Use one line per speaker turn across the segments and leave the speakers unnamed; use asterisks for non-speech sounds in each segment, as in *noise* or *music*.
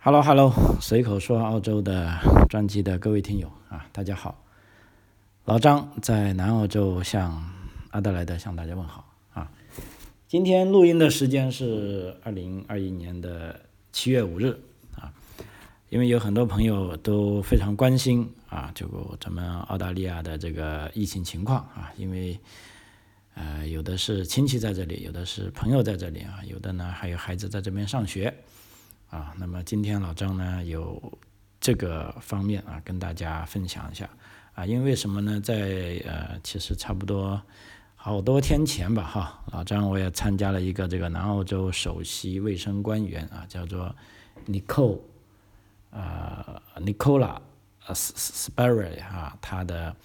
Hello Hello，随口说澳洲的专辑的各位听友啊，大家好，老张在南澳洲向阿德莱德向大家问好啊。今天录音的时间是二零二一年的七月五日啊，因为有很多朋友都非常关心啊，这个咱们澳大利亚的这个疫情情况啊，因为呃有的是亲戚在这里，有的是朋友在这里啊，有的呢还有孩子在这边上学。啊，那么今天老张呢有这个方面啊跟大家分享一下啊，因为什么呢？在呃其实差不多好多天前吧哈，老张我也参加了一个这个南澳洲首席卫生官员啊，叫做 Nicole 呃 Nicola Sparrow 啊，他的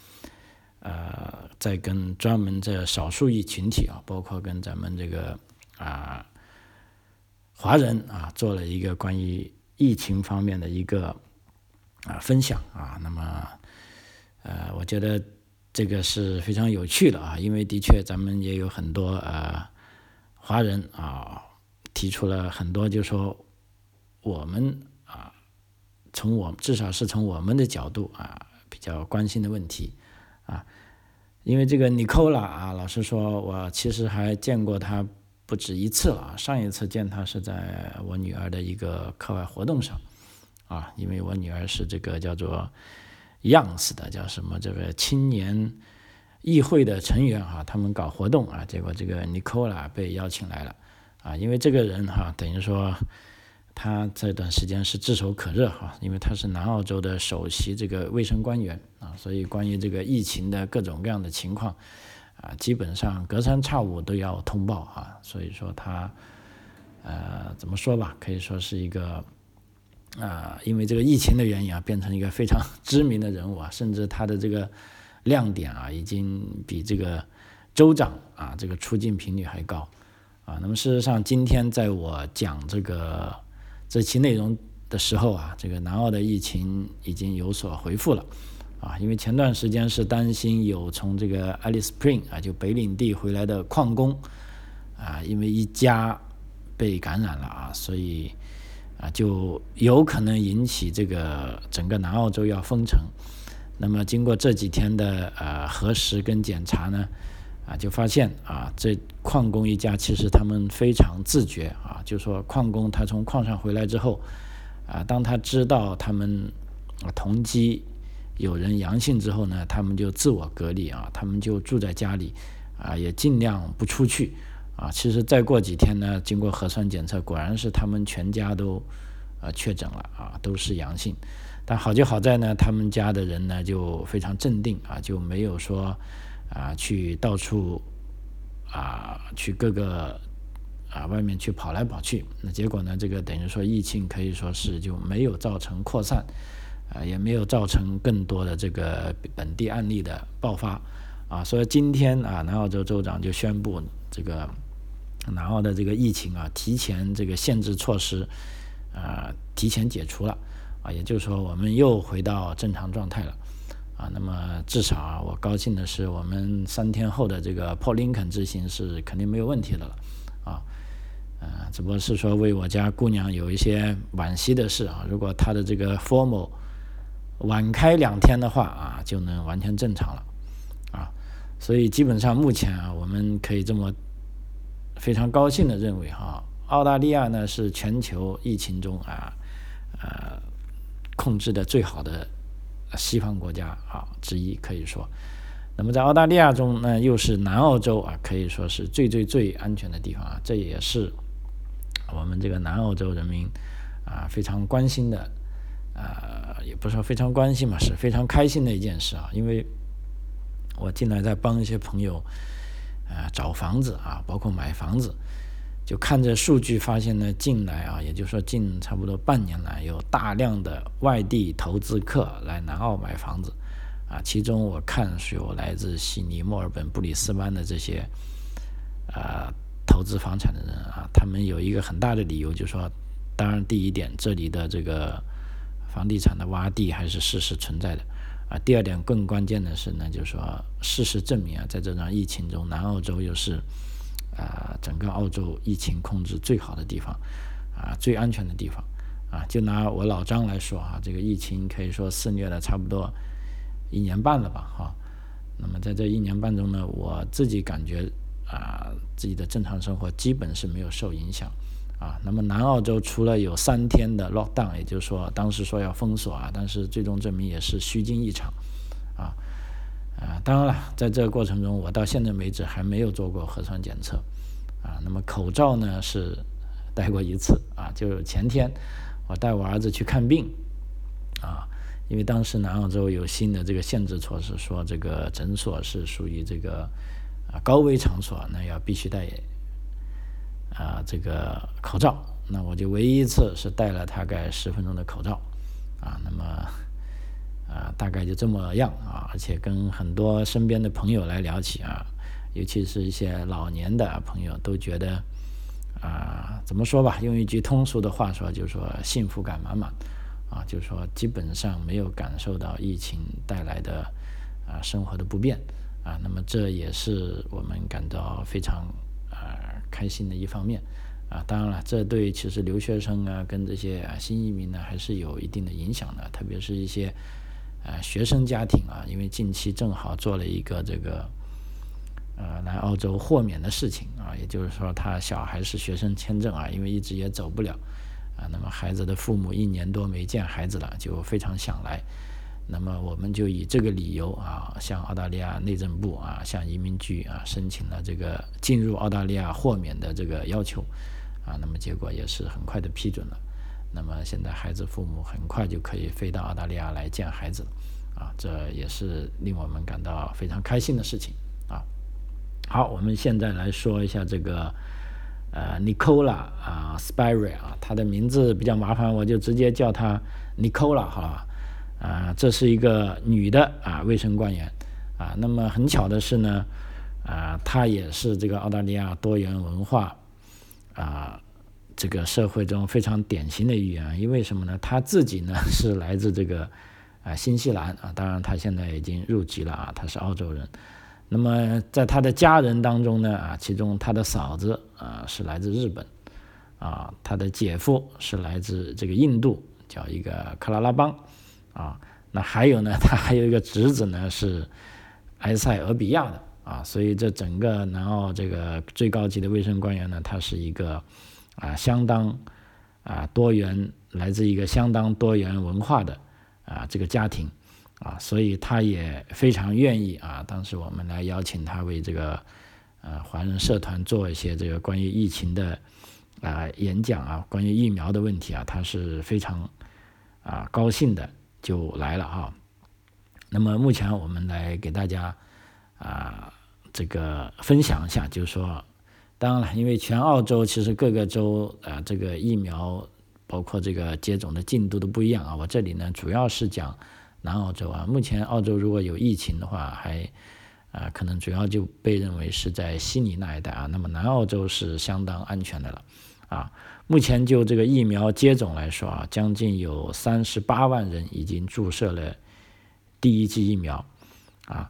呃在跟专门这少数裔群体啊，包括跟咱们这个啊。华人啊，做了一个关于疫情方面的一个啊分享啊，那么呃，我觉得这个是非常有趣的啊，因为的确咱们也有很多呃华人啊提出了很多，就说我们啊从我至少是从我们的角度啊比较关心的问题啊，因为这个 Nicola 啊，老实说，我其实还见过他。不止一次了啊，上一次见他是在我女儿的一个课外活动上，啊，因为我女儿是这个叫做 Youngs 的，叫什么这个青年议会的成员哈，他们搞活动啊，结果这个 Nicola 被邀请来了，啊，因为这个人哈，等于说他这段时间是炙手可热哈，因为他是南澳洲的首席这个卫生官员啊，所以关于这个疫情的各种各样的情况。啊，基本上隔三差五都要通报啊，所以说他，呃，怎么说吧，可以说是一个，啊，因为这个疫情的原因啊，变成一个非常 *laughs* 知名的人物啊，甚至他的这个亮点啊，已经比这个州长啊这个出镜频率还高啊。那么事实上，今天在我讲这个这期内容的时候啊，这个南澳的疫情已经有所回复了。啊，因为前段时间是担心有从这个 Alice Spring 啊，就北领地回来的矿工啊，因为一家被感染了啊，所以啊就有可能引起这个整个南澳洲要封城。那么经过这几天的呃核实跟检查呢，啊就发现啊这矿工一家其实他们非常自觉啊，就说矿工他从矿上回来之后啊，当他知道他们同机。有人阳性之后呢，他们就自我隔离啊，他们就住在家里，啊，也尽量不出去，啊，其实再过几天呢，经过核酸检测，果然是他们全家都，呃，确诊了啊，都是阳性。但好就好在呢，他们家的人呢就非常镇定啊，就没有说啊去到处啊去各个啊外面去跑来跑去。那结果呢，这个等于说疫情可以说是就没有造成扩散。啊，也没有造成更多的这个本地案例的爆发，啊，所以今天啊，南澳洲州长就宣布这个南澳的这个疫情啊，提前这个限制措施啊，提前解除了，啊，也就是说我们又回到正常状态了，啊，那么至少啊，我高兴的是，我们三天后的这个珀林肯之行是肯定没有问题的了，啊，呃，只不过是说为我家姑娘有一些惋惜的事啊，如果她的这个 Formal 晚开两天的话啊，就能完全正常了，啊，所以基本上目前啊，我们可以这么非常高兴的认为哈，澳大利亚呢是全球疫情中啊，呃，控制的最好的西方国家啊之一，可以说，那么在澳大利亚中呢，又是南澳洲啊，可以说是最最最安全的地方啊，这也是我们这个南澳洲人民啊非常关心的。呃，也不是说非常关心嘛，是非常开心的一件事啊。因为我近来在帮一些朋友呃找房子啊，包括买房子，就看着数据发现呢，近来啊，也就是说近差不多半年来，有大量的外地投资客来南澳买房子啊。其中我看是有来自悉尼、墨尔本、布里斯班的这些呃投资房产的人啊，他们有一个很大的理由，就是说，当然第一点，这里的这个。房地产的洼地还是事实存在的啊。第二点更关键的是呢，就是说事实证明啊，在这场疫情中，南澳洲又是啊整个澳洲疫情控制最好的地方啊，最安全的地方啊，就拿我老张来说啊，这个疫情可以说肆虐了差不多一年半了吧，哈。那么在这一年半中呢，我自己感觉啊，自己的正常生活基本是没有受影响啊。那么南澳洲除了有三天的 lockdown，也就是说当时说要封锁啊，但是最终证明也是虚惊一场啊。啊，当然了，在这个过程中，我到现在为止还没有做过核酸检测啊。那么口罩呢是戴过一次啊，就是前天我带我儿子去看病啊。因为当时南澳洲有新的这个限制措施，说这个诊所是属于这个啊高危场所，那要必须戴啊这个口罩。那我就唯一一次是戴了大概十分钟的口罩啊，那么啊大概就这么样啊，而且跟很多身边的朋友来聊起啊，尤其是一些老年的朋友都觉得啊怎么说吧，用一句通俗的话说，就是说幸福感满满。啊，就是说基本上没有感受到疫情带来的啊生活的不便啊，那么这也是我们感到非常啊开心的一方面啊。当然了，这对其实留学生啊跟这些啊新移民呢还是有一定的影响的，特别是一些啊学生家庭啊，因为近期正好做了一个这个呃来澳洲豁免的事情啊，也就是说他小孩是学生签证啊，因为一直也走不了。啊，那么孩子的父母一年多没见孩子了，就非常想来。那么我们就以这个理由啊，向澳大利亚内政部啊，向移民局啊申请了这个进入澳大利亚豁免的这个要求。啊，那么结果也是很快的批准了。那么现在孩子父母很快就可以飞到澳大利亚来见孩子。啊，这也是令我们感到非常开心的事情。啊，好，我们现在来说一下这个。呃，Nicola 啊，Spire 啊，她的名字比较麻烦，我就直接叫她 Nicola 好了。啊，这是一个女的啊，卫生官员啊。那么很巧的是呢，啊，她也是这个澳大利亚多元文化啊这个社会中非常典型的一员。因为什么呢？她自己呢 *laughs* 是来自这个啊新西兰啊，当然她现在已经入籍了啊，她是澳洲人。那么在她的家人当中呢，啊，其中她的嫂子啊是来自日本，啊，他的姐夫是来自这个印度，叫一个克拉拉邦，啊，那还有呢，*laughs* 他还有一个侄子呢是埃塞俄比亚的，啊，所以这整个南澳这个最高级的卫生官员呢，他是一个啊相当啊多元，来自一个相当多元文化的啊这个家庭。啊，所以他也非常愿意啊。当时我们来邀请他为这个呃华人社团做一些这个关于疫情的啊演讲啊，关于疫苗的问题啊，他是非常啊高兴的就来了哈。那么目前我们来给大家啊这个分享一下，就是说，当然了，因为全澳洲其实各个州啊这个疫苗包括这个接种的进度都不一样啊。我这里呢主要是讲。南澳洲啊，目前澳洲如果有疫情的话，还啊可能主要就被认为是在悉尼那一带啊。那么南澳洲是相当安全的了啊。目前就这个疫苗接种来说啊，将近有三十八万人已经注射了第一剂疫苗啊。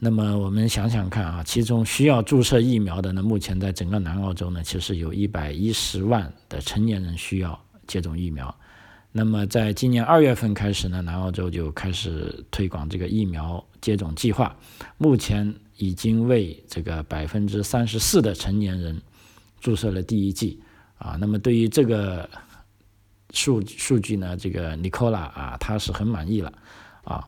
那么我们想想看啊，其中需要注射疫苗的呢，目前在整个南澳洲呢，其实有一百一十万的成年人需要接种疫苗。那么，在今年二月份开始呢，南澳洲就开始推广这个疫苗接种计划。目前已经为这个百分之三十四的成年人注射了第一剂啊。那么，对于这个数数据呢，这个尼科拉啊，他是很满意了啊。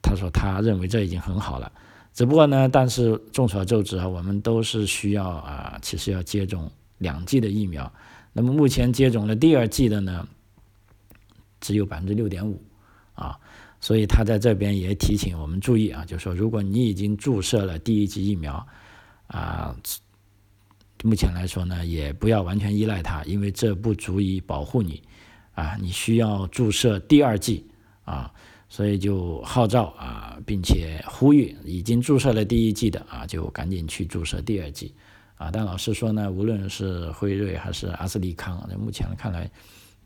他说他认为这已经很好了。只不过呢，但是众所周知啊，我们都是需要啊，其实要接种两剂的疫苗。那么目前接种了第二剂的呢？只有百分之六点五，啊，所以他在这边也提醒我们注意啊，就是说，如果你已经注射了第一剂疫苗，啊，目前来说呢，也不要完全依赖它，因为这不足以保护你，啊，你需要注射第二剂，啊，所以就号召啊，并且呼吁已经注射了第一剂的啊，就赶紧去注射第二剂，啊，但老实说呢，无论是辉瑞还是阿斯利康，那目前看来。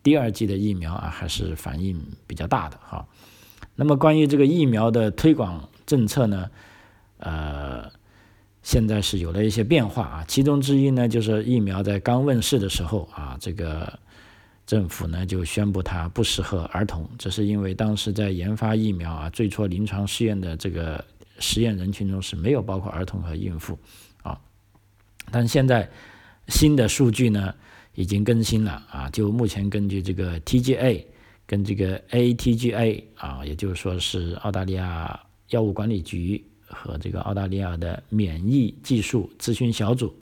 第二剂的疫苗啊，还是反应比较大的哈。那么关于这个疫苗的推广政策呢，呃，现在是有了一些变化啊。其中之一呢，就是疫苗在刚问世的时候啊，这个政府呢就宣布它不适合儿童，这是因为当时在研发疫苗啊，最初临床试验的这个实验人群中是没有包括儿童和孕妇啊。但现在新的数据呢已经更新了啊，就目前根据这个 TGA 跟这个 ATGA 啊，也就是说是澳大利亚药物管理局和这个澳大利亚的免疫技术咨询小组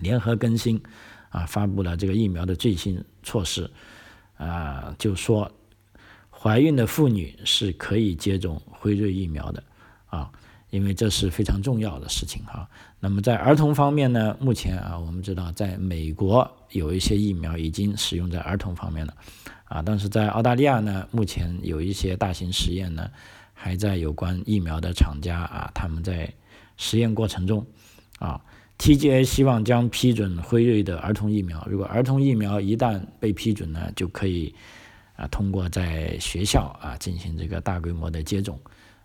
联合更新。啊，发布了这个疫苗的最新措施，啊，就说怀孕的妇女是可以接种辉瑞疫苗的，啊，因为这是非常重要的事情哈。那么在儿童方面呢，目前啊，我们知道在美国有一些疫苗已经使用在儿童方面了，啊，但是在澳大利亚呢，目前有一些大型实验呢，还在有关疫苗的厂家啊，他们在实验过程中，啊。TGA 希望将批准辉瑞的儿童疫苗。如果儿童疫苗一旦被批准呢，就可以啊通过在学校啊进行这个大规模的接种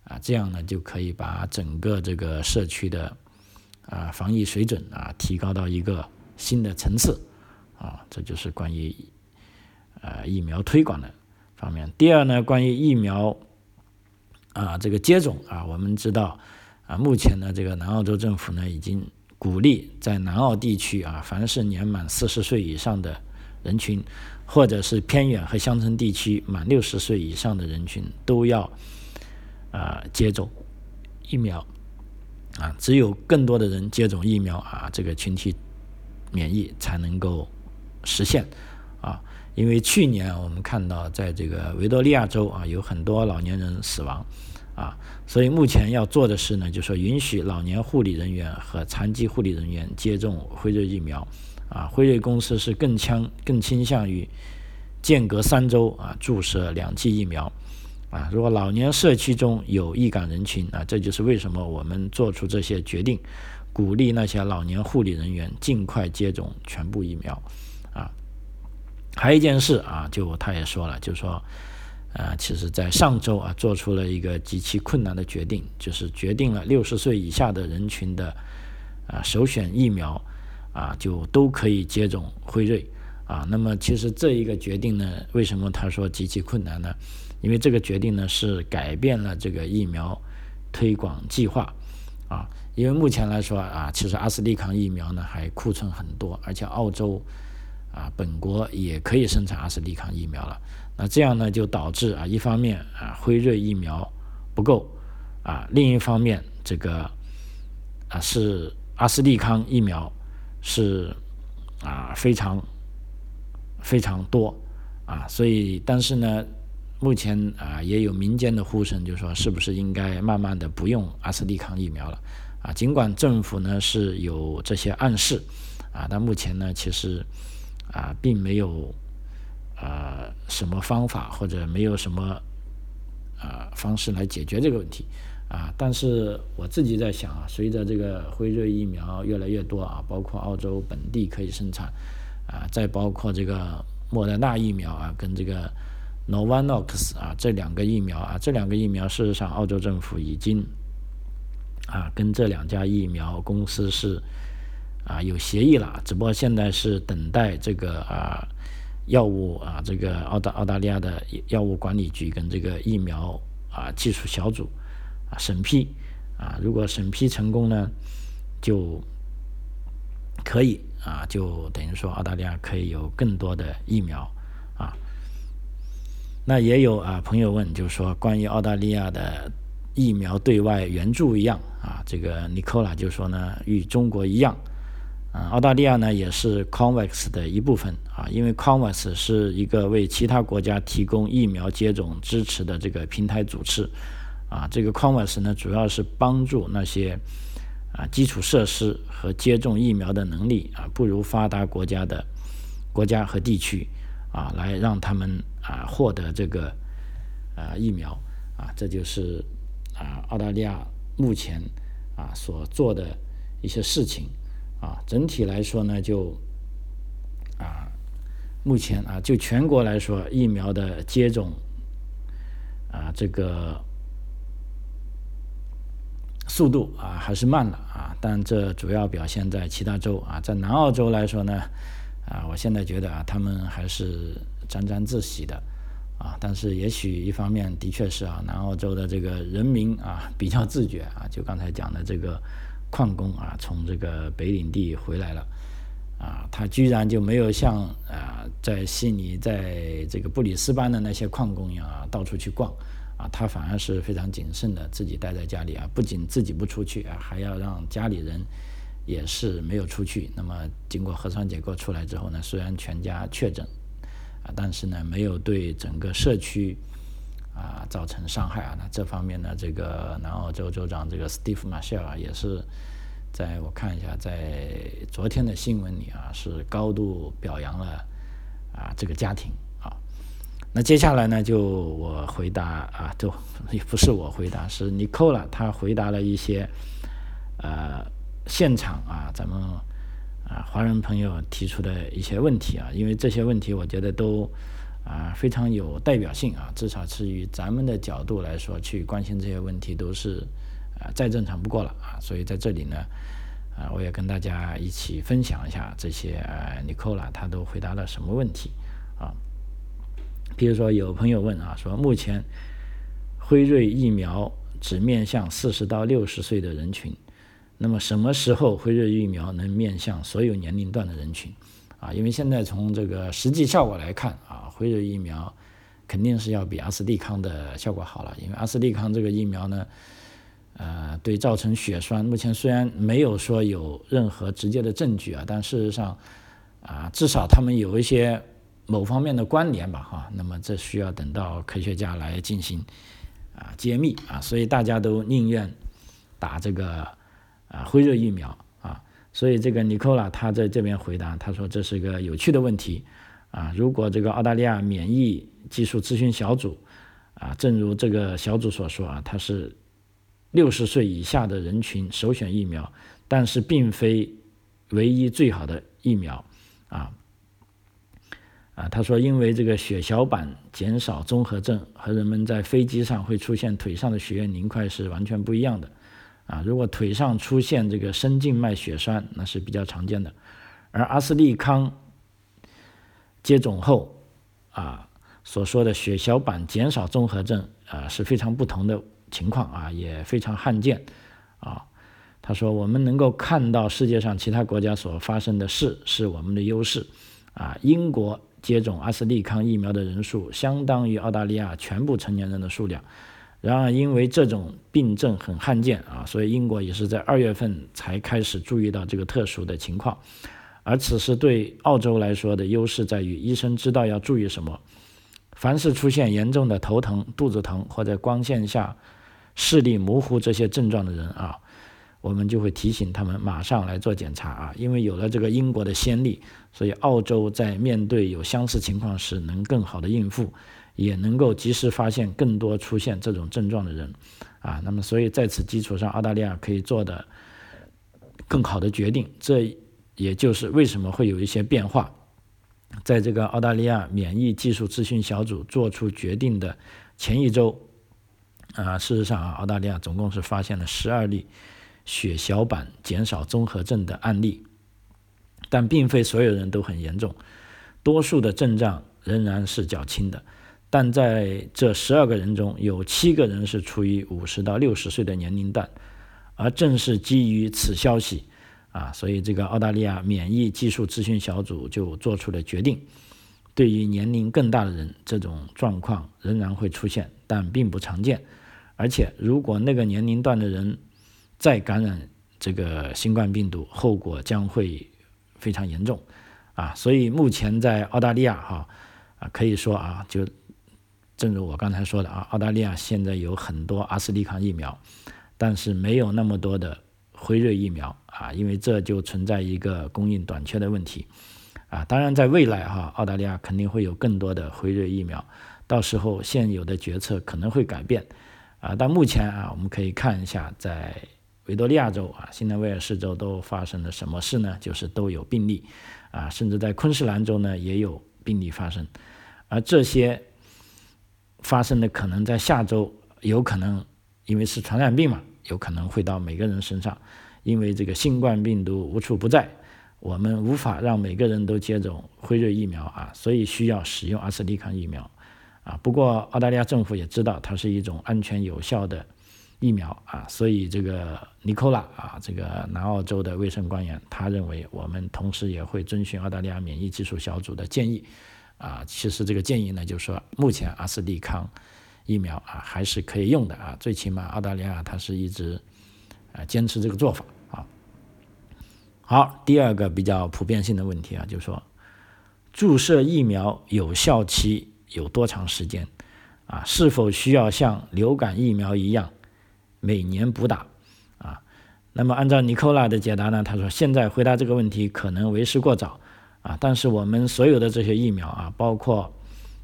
啊，这样呢就可以把整个这个社区的啊防疫水准啊提高到一个新的层次啊。这就是关于呃疫苗推广的方面。第二呢，关于疫苗啊这个接种啊，我们知道啊，目前呢这个南澳洲政府呢已经。鼓励在南澳地区啊，凡是年满四十岁以上的人群，或者是偏远和乡村地区满六十岁以上的人群，都要啊接种疫苗啊。只有更多的人接种疫苗啊，这个群体免疫才能够实现。因为去年我们看到，在这个维多利亚州啊，有很多老年人死亡。啊，所以目前要做的是呢，就是说允许老年护理人员和残疾护理人员接种辉瑞疫苗。啊，辉瑞公司是更倾更倾向于间隔三周啊注射两剂疫苗。啊，如果老年社区中有易感人群啊，这就是为什么我们做出这些决定，鼓励那些老年护理人员尽快接种全部疫苗。还有一件事啊，就他也说了，就是说。啊，其实，在上周啊，做出了一个极其困难的决定，就是决定了六十岁以下的人群的啊首选疫苗啊，就都可以接种辉瑞啊。那么，其实这一个决定呢，为什么他说极其困难呢？因为这个决定呢，是改变了这个疫苗推广计划啊。因为目前来说啊，其实阿斯利康疫苗呢还库存很多，而且澳洲啊本国也可以生产阿斯利康疫苗了。那这样呢，就导致啊，一方面啊，辉瑞疫苗不够啊，另一方面这个啊是阿斯利康疫苗是啊非常非常多啊，所以但是呢，目前啊也有民间的呼声，就是说是不是应该慢慢的不用阿斯利康疫苗了啊？尽管政府呢是有这些暗示啊，但目前呢其实啊并没有。呃，什么方法或者没有什么啊方式来解决这个问题啊？但是我自己在想啊，随着这个辉瑞疫苗越来越多啊，包括澳洲本地可以生产啊，再包括这个莫德纳疫苗啊，跟这个 Novavax 啊这两个疫苗啊，这两个疫苗事实上澳洲政府已经啊跟这两家疫苗公司是啊有协议了，只不过现在是等待这个啊。药物啊，这个澳大澳大利亚的药物管理局跟这个疫苗啊技术小组啊审批啊，如果审批成功呢，就可以啊，就等于说澳大利亚可以有更多的疫苗啊。那也有啊朋友问，就是说关于澳大利亚的疫苗对外援助一样啊，这个 Nicola 就说呢，与中国一样。啊，澳大利亚呢也是 COVAX 的一部分啊，因为 COVAX 是一个为其他国家提供疫苗接种支持的这个平台组织啊。这个 COVAX 呢主要是帮助那些啊基础设施和接种疫苗的能力啊不如发达国家的国家和地区啊，来让他们啊获得这个啊疫苗啊。这就是啊澳大利亚目前啊所做的一些事情。啊，整体来说呢，就啊，目前啊，就全国来说，疫苗的接种啊，这个速度啊还是慢了啊，但这主要表现在其他州啊，在南澳洲来说呢，啊，我现在觉得啊，他们还是沾沾自喜的啊。但是也许一方面的确是啊，南澳洲的这个人民啊比较自觉啊，就刚才讲的这个矿工啊，从这个北领地回来了啊，他居然就没有像啊在悉尼在这个布里斯班的那些矿工一样啊到处去逛啊，他反而是非常谨慎的，自己待在家里啊，不仅自己不出去啊，还要让家里人。也是没有出去。那么经过核酸结果出来之后呢，虽然全家确诊，啊，但是呢没有对整个社区啊造成伤害啊。那这方面呢，这个南澳洲州长这个 Steve Marshall 啊，也是在我看一下，在昨天的新闻里啊，是高度表扬了啊这个家庭啊。那接下来呢，就我回答啊，就也不是我回答，是 Nicola 他回答了一些呃。现场啊，咱们啊华人朋友提出的一些问题啊，因为这些问题我觉得都啊非常有代表性啊，至少是以咱们的角度来说去关心这些问题都是啊再正常不过了啊，所以在这里呢啊我也跟大家一起分享一下这些啊尼科拉他都回答了什么问题啊，比如说有朋友问啊，说目前辉瑞疫苗只面向四十到六十岁的人群。那么什么时候辉瑞疫苗能面向所有年龄段的人群？啊，因为现在从这个实际效果来看，啊，辉瑞疫苗肯定是要比阿斯利康的效果好了。因为阿斯利康这个疫苗呢，呃，对造成血栓，目前虽然没有说有任何直接的证据啊，但事实上，啊，至少他们有一些某方面的关联吧，哈。那么这需要等到科学家来进行啊揭秘啊，所以大家都宁愿打这个。啊，辉瑞疫苗，所以这个尼科拉他在这边回答，他说这是个有趣的问题啊。如果这个澳大利亚免疫技术咨询小组啊，正如这个小组所说啊，它是六十岁以下的人群首选疫苗，但是并非唯一最好的疫苗啊啊。他说，因为这个血小板减少综合症和人们在飞机上会出现腿上的血液凝块是完全不一样的。啊，如果腿上出现这个深静脉血栓，那是比较常见的。而阿斯利康接种后啊所说的血小板减少综合症啊是非常不同的情况啊，也非常罕见啊。他说，我们能够看到世界上其他国家所发生的事是我们的优势啊。英国接种阿斯利康疫苗的人数相当于澳大利亚全部成年人的数量。然而，因为这种病症很罕见啊，所以英国也是在二月份才开始注意到这个特殊的情况。而此时对澳洲来说的优势在于，医生知道要注意什么。凡是出现严重的头疼、肚子疼或者光线下视力模糊这些症状的人啊，我们就会提醒他们马上来做检查啊。因为有了这个英国的先例，所以澳洲在面对有相似情况时能更好的应付。也能够及时发现更多出现这种症状的人，啊，那么所以在此基础上，澳大利亚可以做的更好的决定，这也就是为什么会有一些变化。在这个澳大利亚免疫技术咨询小组做出决定的前一周，啊，事实上啊，澳大利亚总共是发现了十二例血小板减少综合症的案例，但并非所有人都很严重，多数的症状仍然是较轻的。但在这十二个人中有七个人是处于五十到六十岁的年龄段，而正是基于此消息，啊，所以这个澳大利亚免疫技术咨询小组就做出了决定：对于年龄更大的人，这种状况仍然会出现，但并不常见。而且，如果那个年龄段的人再感染这个新冠病毒，后果将会非常严重，啊，所以目前在澳大利亚，哈，啊，可以说啊，就。正如我刚才说的啊，澳大利亚现在有很多阿斯利康疫苗，但是没有那么多的辉瑞疫苗啊，因为这就存在一个供应短缺的问题啊。当然，在未来哈，澳大利亚肯定会有更多的辉瑞疫苗，到时候现有的决策可能会改变啊。但目前啊，我们可以看一下在维多利亚州啊、新南威尔士州都发生了什么事呢？就是都有病例啊，甚至在昆士兰州呢也有病例发生，而这些。发生的可能在下周有可能，因为是传染病嘛，有可能会到每个人身上。因为这个新冠病毒无处不在，我们无法让每个人都接种辉瑞疫苗啊，所以需要使用阿斯利康疫苗啊。不过澳大利亚政府也知道它是一种安全有效的疫苗啊，所以这个尼科拉啊，这个南澳洲的卫生官员，他认为我们同时也会遵循澳大利亚免疫技术小组的建议啊。其实这个建议呢，就是说目前阿斯利康疫苗啊还是可以用的啊，最起码澳大利亚它是一直啊坚持这个做法啊。好，第二个比较普遍性的问题啊，就是说，注射疫苗有效期有多长时间？啊，是否需要像流感疫苗一样每年补打？啊，那么按照尼科拉的解答呢，他说现在回答这个问题可能为时过早啊，但是我们所有的这些疫苗啊，包括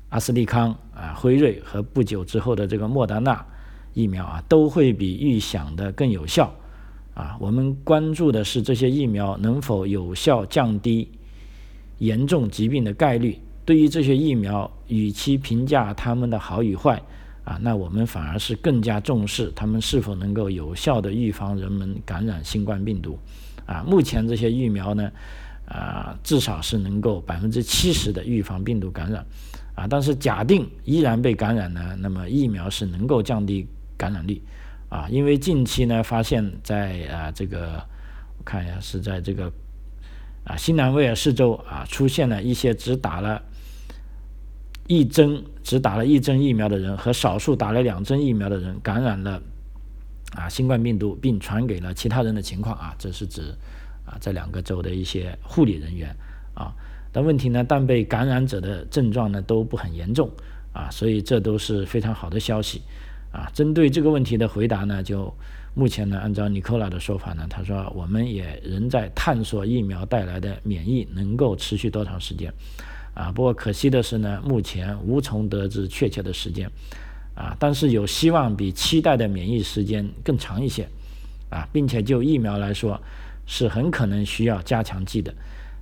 阿斯利康啊、辉瑞和不久之后的这个莫德纳疫苗啊，都会比预想的更有效。啊，我们关注的是这些疫苗能否有效降低严重疾病的概率。对于这些疫苗，与其评价它们的好与坏，啊，那我们反而是更加重视它们是否能够有效的预防人们感染新冠病毒。啊，目前这些疫苗呢，啊，至少是能够百分之七十的预防病毒感染。啊，但是假定依然被感染呢，那么疫苗是能够降低感染率。啊，因为近期呢，发现，在啊这个，我看一下，是在这个啊新南威尔士州啊，出现了一些只打了一针、只打了一针疫苗的人和少数打了两针疫苗的人感染了啊新冠病毒，并传给了其他人的情况啊，这是指啊这两个州的一些护理人员啊。但问题呢，但被感染者的症状呢都不很严重啊，所以这都是非常好的消息。啊，针对这个问题的回答呢，就目前呢，按照尼科拉的说法呢，他说我们也仍在探索疫苗带来的免疫能够持续多长时间。啊，不过可惜的是呢，目前无从得知确切的时间。啊，但是有希望比期待的免疫时间更长一些。啊，并且就疫苗来说，是很可能需要加强剂的。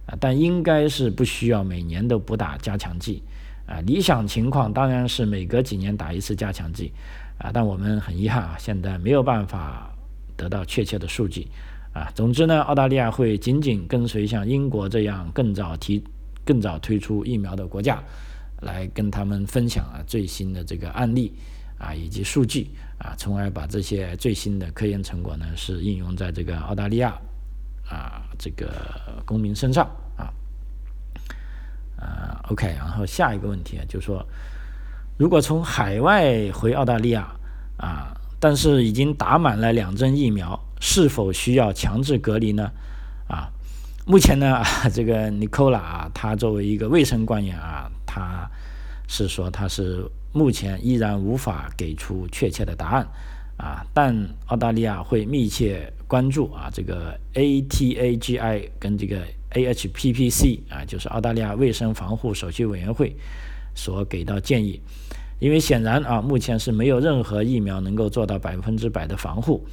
啊，但应该是不需要每年都补打加强剂。啊，理想情况当然是每隔几年打一次加强剂。啊，但我们很遗憾啊，现在没有办法得到确切的数据啊。总之呢，澳大利亚会紧紧跟随像英国这样更早提、更早推出疫苗的国家，来跟他们分享啊最新的这个案例啊以及数据啊，从而把这些最新的科研成果呢是应用在这个澳大利亚啊这个公民身上啊。呃，OK，然后下一个问题啊，就是说。如果从海外回澳大利亚啊，但是已经打满了两针疫苗，是否需要强制隔离呢？啊，目前呢，*laughs* 这个 Nicola 啊，他作为一个卫生官员啊，他是说他是目前依然无法给出确切的答案啊，但澳大利亚会密切关注啊，这个 ATAGI 跟这个 AHPPC 啊，就是澳大利亚卫生防护首席委员会。所给到建议，因为显然啊，目前是没有任何疫苗能够做到百分之百的防护，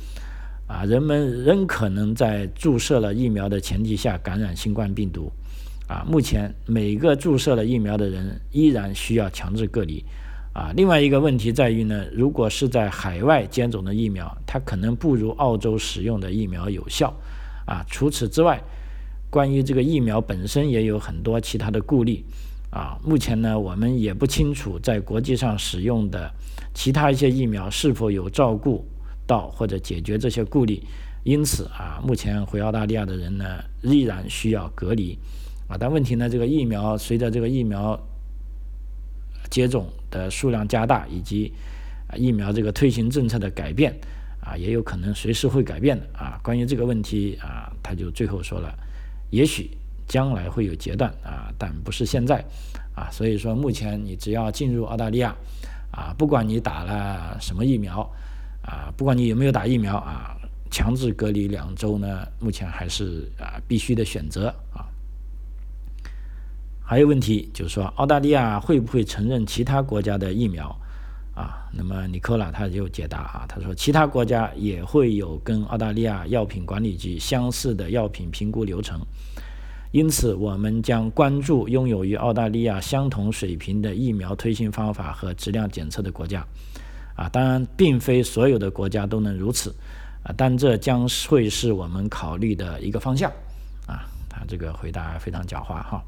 啊，人们仍可能在注射了疫苗的前提下感染新冠病毒，啊，目前每个注射了疫苗的人依然需要强制隔离，啊，另外一个问题在于呢，如果是在海外接种的疫苗，它可能不如澳洲使用的疫苗有效，啊，除此之外，关于这个疫苗本身也有很多其他的顾虑。啊，目前呢，我们也不清楚在国际上使用的其他一些疫苗是否有照顾到或者解决这些顾虑，因此啊，目前回澳大利亚的人呢，依然需要隔离啊。但问题呢，这个疫苗随着这个疫苗接种的数量加大，以及疫苗这个推行政策的改变啊，也有可能随时会改变的啊。关于这个问题啊，他就最后说了，也许。将来会有阶段啊，但不是现在啊，所以说目前你只要进入澳大利亚啊，不管你打了什么疫苗啊，不管你有没有打疫苗啊，强制隔离两周呢，目前还是啊必须的选择啊。还有问题就是说，澳大利亚会不会承认其他国家的疫苗啊？那么尼科拉他就解答啊，他说其他国家也会有跟澳大利亚药品管理局相似的药品评估流程。因此，我们将关注拥有与澳大利亚相同水平的疫苗推行方法和质量检测的国家。啊，当然，并非所有的国家都能如此。啊，但这将会是我们考虑的一个方向。啊，他这个回答非常狡猾哈。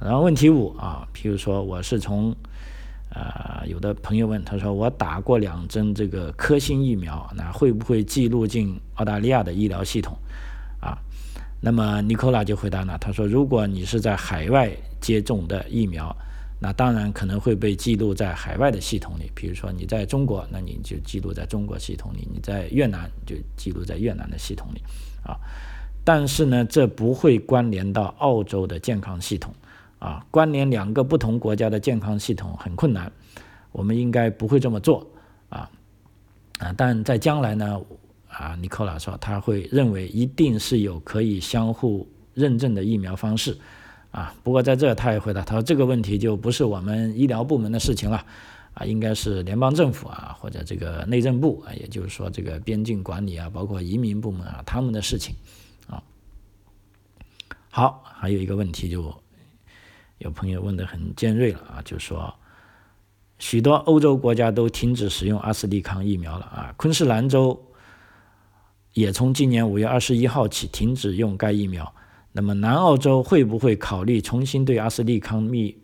然后问题五啊，譬如说我是从啊有的朋友问他说我打过两针这个科兴疫苗，那会不会记录进澳大利亚的医疗系统啊？那么尼科拉就回答了，他说如果你是在海外接种的疫苗。那当然可能会被记录在海外的系统里，比如说你在中国，那你就记录在中国系统里；你在越南就记录在越南的系统里，啊，但是呢，这不会关联到澳洲的健康系统，啊，关联两个不同国家的健康系统很困难，我们应该不会这么做，啊，啊，但在将来呢，啊，尼克拉说他会认为一定是有可以相互认证的疫苗方式。啊，不过在这他也回答，他说这个问题就不是我们医疗部门的事情了，啊，应该是联邦政府啊或者这个内政部啊，也就是说这个边境管理啊，包括移民部门啊他们的事情，啊，好，还有一个问题就有朋友问的很尖锐了啊，就说许多欧洲国家都停止使用阿斯利康疫苗了啊，昆士兰州也从今年五月二十一号起停止用该疫苗。那么南澳洲会不会考虑重新对阿斯利康密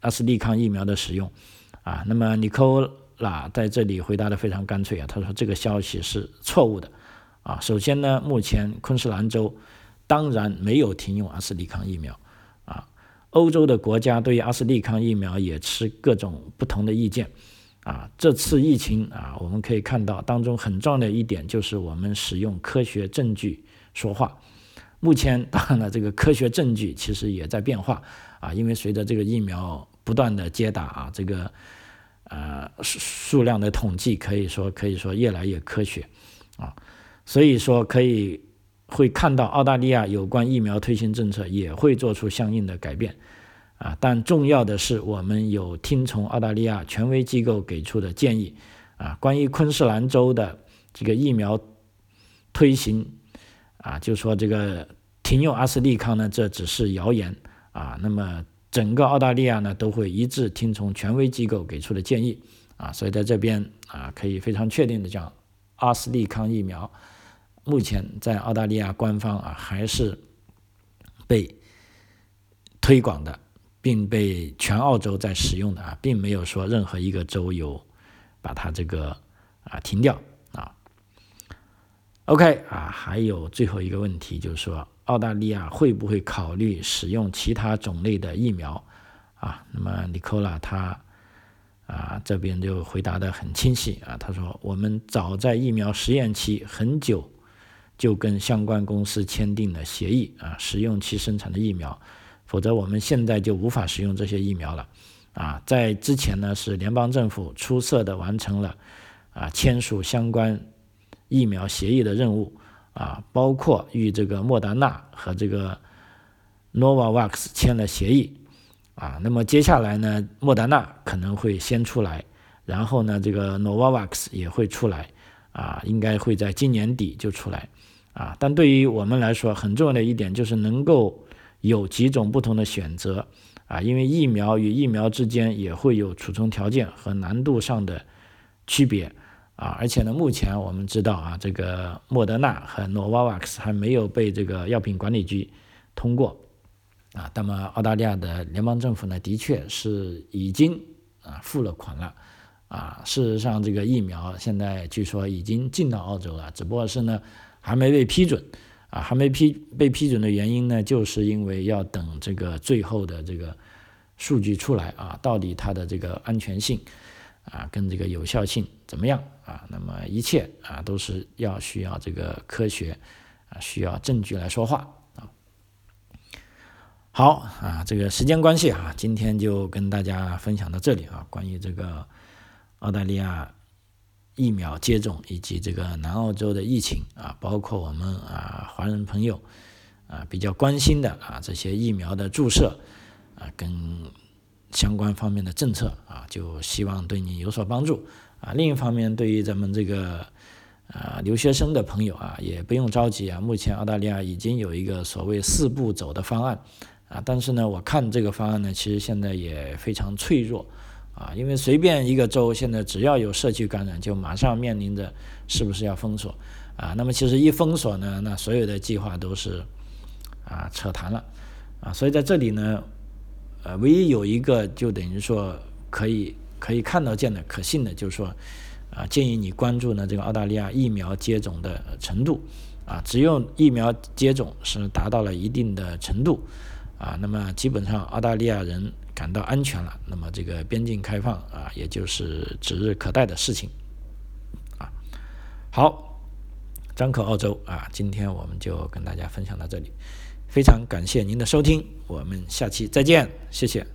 阿斯利康疫苗的使用？啊，那么尼科拉在这里回答的非常干脆啊，他说这个消息是错误的。啊，首先呢，目前昆士兰州当然没有停用阿斯利康疫苗。欧洲的国家对于阿斯利康疫苗也持各种不同的意见。啊，这次疫情啊，我们可以看到当中很重要的一点就是我们使用科学证据说话。目前，当然了，这个科学证据其实也在变化啊，因为随着这个疫苗不断的接打啊，这个呃数数量的统计可以说可以说越来越科学啊，所以说可以会看到澳大利亚有关疫苗推行政策也会做出相应的改变啊，但重要的是我们有听从澳大利亚权威机构给出的建议啊，关于昆士兰州的这个疫苗推行。啊，就说这个停用阿斯利康呢，这只是谣言啊。那么整个澳大利亚呢，都会一致听从权威机构给出的建议啊。所以在这边啊，可以非常确定的讲，阿斯利康疫苗目前在澳大利亚官方啊还是被推广的，并被全澳洲在使用的啊，并没有说任何一个州有把它这个啊停掉啊。OK 啊，还有最后一个问题，就是说澳大利亚会不会考虑使用其他种类的疫苗啊？那么 Nicola 他啊这边就回答的很清晰啊，他说我们早在疫苗实验期很久就跟相关公司签订了协议啊，使用其生产的疫苗，否则我们现在就无法使用这些疫苗了啊。在之前呢，是联邦政府出色的完成了啊签署相关。疫苗协议的任务啊，包括与这个莫达纳和这个 Novavax 签了协议啊。那么接下来呢，莫达纳可能会先出来，然后呢，这个 Novavax 也会出来啊，应该会在今年底就出来啊。但对于我们来说，很重要的一点就是能够有几种不同的选择啊，因为疫苗与疫苗之间也会有储存条件和难度上的区别。啊，而且呢，目前我们知道啊，这个莫德纳和 Novavax 还没有被这个药品管理局通过啊。那么澳大利亚的联邦政府呢，的确是已经啊付了款了啊。事实上，这个疫苗现在据说已经进到澳洲了，只不过是呢还没被批准啊。还没批被批准的原因呢，就是因为要等这个最后的这个数据出来啊，到底它的这个安全性。啊，跟这个有效性怎么样啊？那么一切啊都是要需要这个科学啊，需要证据来说话啊。好啊，这个时间关系啊，今天就跟大家分享到这里啊。关于这个澳大利亚疫苗接种以及这个南澳洲的疫情啊，包括我们啊华人朋友啊比较关心的啊这些疫苗的注射啊跟。相关方面的政策啊，就希望对你有所帮助啊。另一方面，对于咱们这个啊留学生的朋友啊，也不用着急啊。目前澳大利亚已经有一个所谓四步走的方案啊，但是呢，我看这个方案呢，其实现在也非常脆弱啊，因为随便一个州现在只要有社区感染，就马上面临着是不是要封锁啊。那么其实一封锁呢，那所有的计划都是啊扯谈了啊，所以在这里呢，呃，唯一有一个就等于说可以可以看到见的可信的，就是说啊，建议你关注呢这个澳大利亚疫苗接种的程度啊，只有疫苗接种是达到了一定的程度啊，那么基本上澳大利亚人感到安全了，那么这个边境开放啊，也就是指日可待的事情啊。好。张口澳洲啊，今天我们就跟大家分享到这里，非常感谢您的收听，我们下期再见，谢谢。